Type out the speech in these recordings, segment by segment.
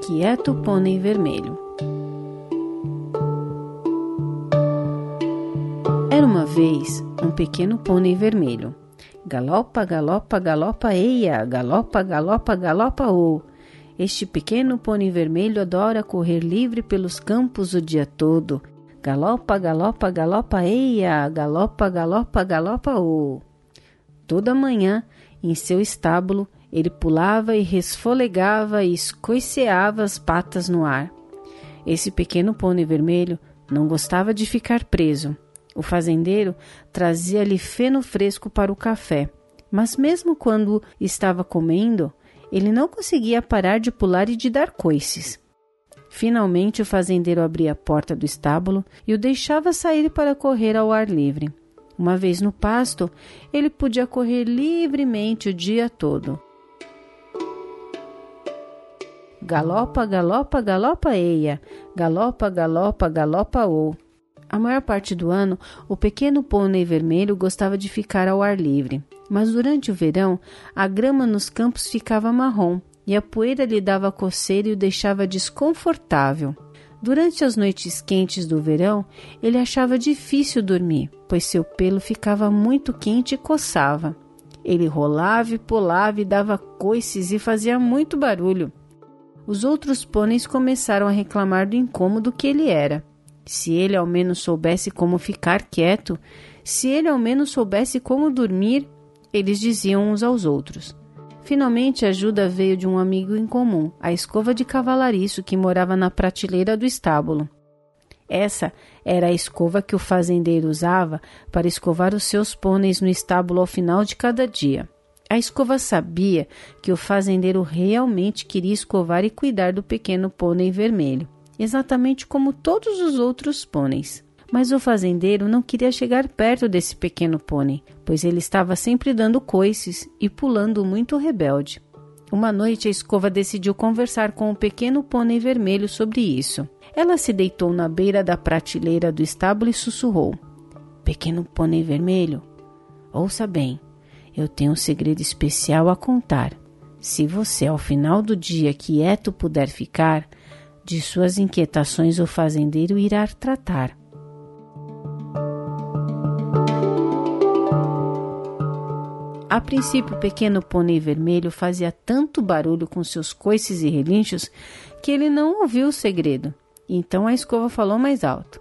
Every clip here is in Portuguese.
Inquieto Pônei Vermelho. Era uma vez um pequeno pônei vermelho. Galopa, galopa, galopa, eia, galopa, galopa, galopa, o. Este pequeno pônei vermelho adora correr livre pelos campos o dia todo. Galopa, galopa, galopa, eia, galopa, galopa, galopa, o. Toda manhã, em seu estábulo, ele pulava e resfolegava e escoiceava as patas no ar. Esse pequeno pônei vermelho não gostava de ficar preso. O fazendeiro trazia-lhe feno fresco para o café, mas mesmo quando estava comendo, ele não conseguia parar de pular e de dar coices. Finalmente, o fazendeiro abria a porta do estábulo e o deixava sair para correr ao ar livre. Uma vez no pasto, ele podia correr livremente o dia todo. Galopa, galopa, galopa eia, galopa, galopa, galopa ou. A maior parte do ano, o pequeno pônei vermelho gostava de ficar ao ar livre, mas durante o verão, a grama nos campos ficava marrom e a poeira lhe dava coceira e o deixava desconfortável. Durante as noites quentes do verão, ele achava difícil dormir, pois seu pelo ficava muito quente e coçava. Ele rolava e pulava e dava coices e fazia muito barulho. Os outros pôneis começaram a reclamar do incômodo que ele era. Se ele ao menos soubesse como ficar quieto, se ele ao menos soubesse como dormir, eles diziam uns aos outros. Finalmente, a ajuda veio de um amigo em comum, a escova de cavalariço que morava na prateleira do estábulo. Essa era a escova que o fazendeiro usava para escovar os seus pôneis no estábulo ao final de cada dia. A escova sabia que o fazendeiro realmente queria escovar e cuidar do pequeno pônei vermelho, exatamente como todos os outros pôneis. Mas o fazendeiro não queria chegar perto desse pequeno pônei, pois ele estava sempre dando coices e pulando muito rebelde. Uma noite a escova decidiu conversar com o pequeno pônei vermelho sobre isso. Ela se deitou na beira da prateleira do estábulo e sussurrou: Pequeno pônei vermelho, ouça bem. Eu tenho um segredo especial a contar. Se você, ao final do dia quieto puder ficar, de suas inquietações o fazendeiro irá tratar. A princípio, o pequeno pônei vermelho fazia tanto barulho com seus coices e relinchos que ele não ouviu o segredo. Então a escova falou mais alto: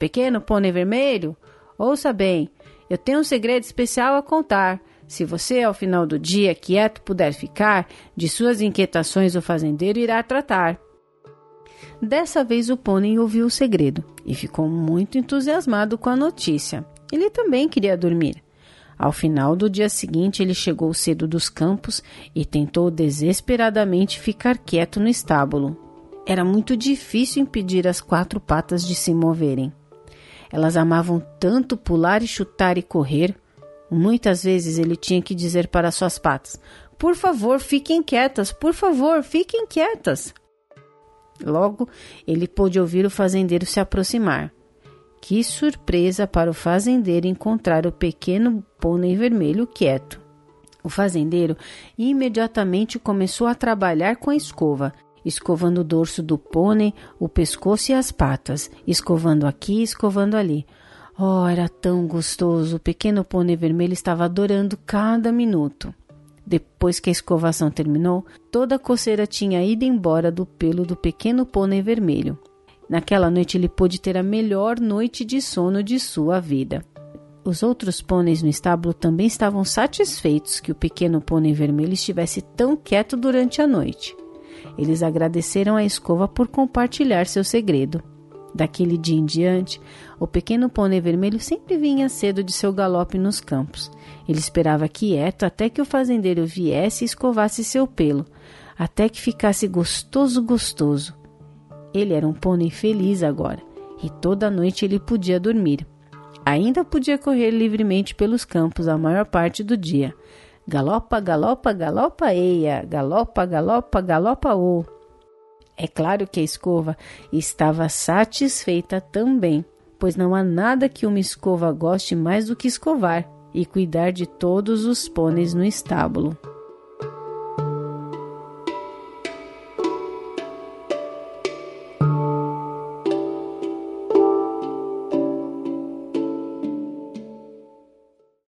Pequeno pônei vermelho, ouça bem, eu tenho um segredo especial a contar. Se você, ao final do dia, quieto puder ficar, de suas inquietações o fazendeiro irá tratar. Dessa vez o pônei ouviu o segredo e ficou muito entusiasmado com a notícia. Ele também queria dormir. Ao final do dia seguinte, ele chegou cedo dos campos e tentou desesperadamente ficar quieto no estábulo. Era muito difícil impedir as quatro patas de se moverem. Elas amavam tanto pular e chutar e correr. Muitas vezes ele tinha que dizer para suas patas: Por favor, fiquem quietas, por favor, fiquem quietas. Logo, ele pôde ouvir o fazendeiro se aproximar. Que surpresa para o fazendeiro encontrar o pequeno pônei vermelho quieto. O fazendeiro imediatamente começou a trabalhar com a escova escovando o dorso do pônei, o pescoço e as patas, escovando aqui, escovando ali. Oh, era tão gostoso! O pequeno pônei vermelho estava adorando cada minuto. Depois que a escovação terminou, toda a coceira tinha ido embora do pelo do pequeno pônei vermelho. Naquela noite ele pôde ter a melhor noite de sono de sua vida. Os outros pôneis no estábulo também estavam satisfeitos que o pequeno pônei vermelho estivesse tão quieto durante a noite. Eles agradeceram a escova por compartilhar seu segredo. Daquele dia em diante, o pequeno pônei vermelho sempre vinha cedo de seu galope nos campos. Ele esperava quieto até que o fazendeiro viesse e escovasse seu pelo, até que ficasse gostoso, gostoso. Ele era um pônei feliz agora, e toda noite ele podia dormir. Ainda podia correr livremente pelos campos a maior parte do dia, Galopa, galopa, galopa eia, galopa, galopa, galopa o. É claro que a escova estava satisfeita também, pois não há nada que uma escova goste mais do que escovar e cuidar de todos os pôneis no estábulo.